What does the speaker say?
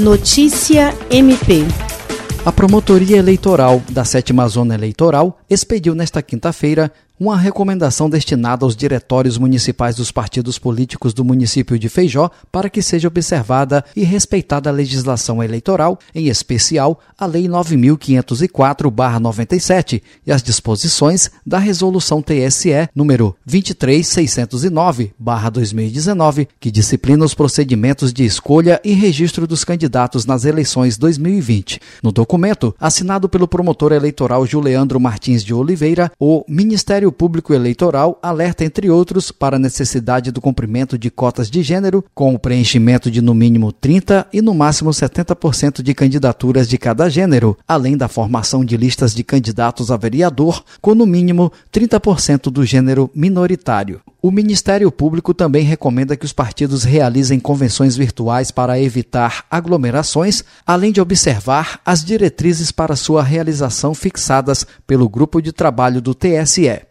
Notícia MP. A Promotoria Eleitoral da Sétima Zona Eleitoral expediu nesta quinta-feira uma recomendação destinada aos diretórios municipais dos partidos políticos do município de Feijó para que seja observada e respeitada a legislação eleitoral, em especial a Lei 9504/97 e as disposições da Resolução TSE número 23609/2019, que disciplina os procedimentos de escolha e registro dos candidatos nas eleições 2020. No documento, assinado pelo promotor eleitoral Juliandro Martins de Oliveira, o Ministério Ministério Público Eleitoral alerta, entre outros, para a necessidade do cumprimento de cotas de gênero, com o preenchimento de no mínimo 30% e no máximo 70% de candidaturas de cada gênero, além da formação de listas de candidatos a vereador, com no mínimo 30% do gênero minoritário. O Ministério Público também recomenda que os partidos realizem convenções virtuais para evitar aglomerações, além de observar as diretrizes para sua realização fixadas pelo grupo de trabalho do TSE.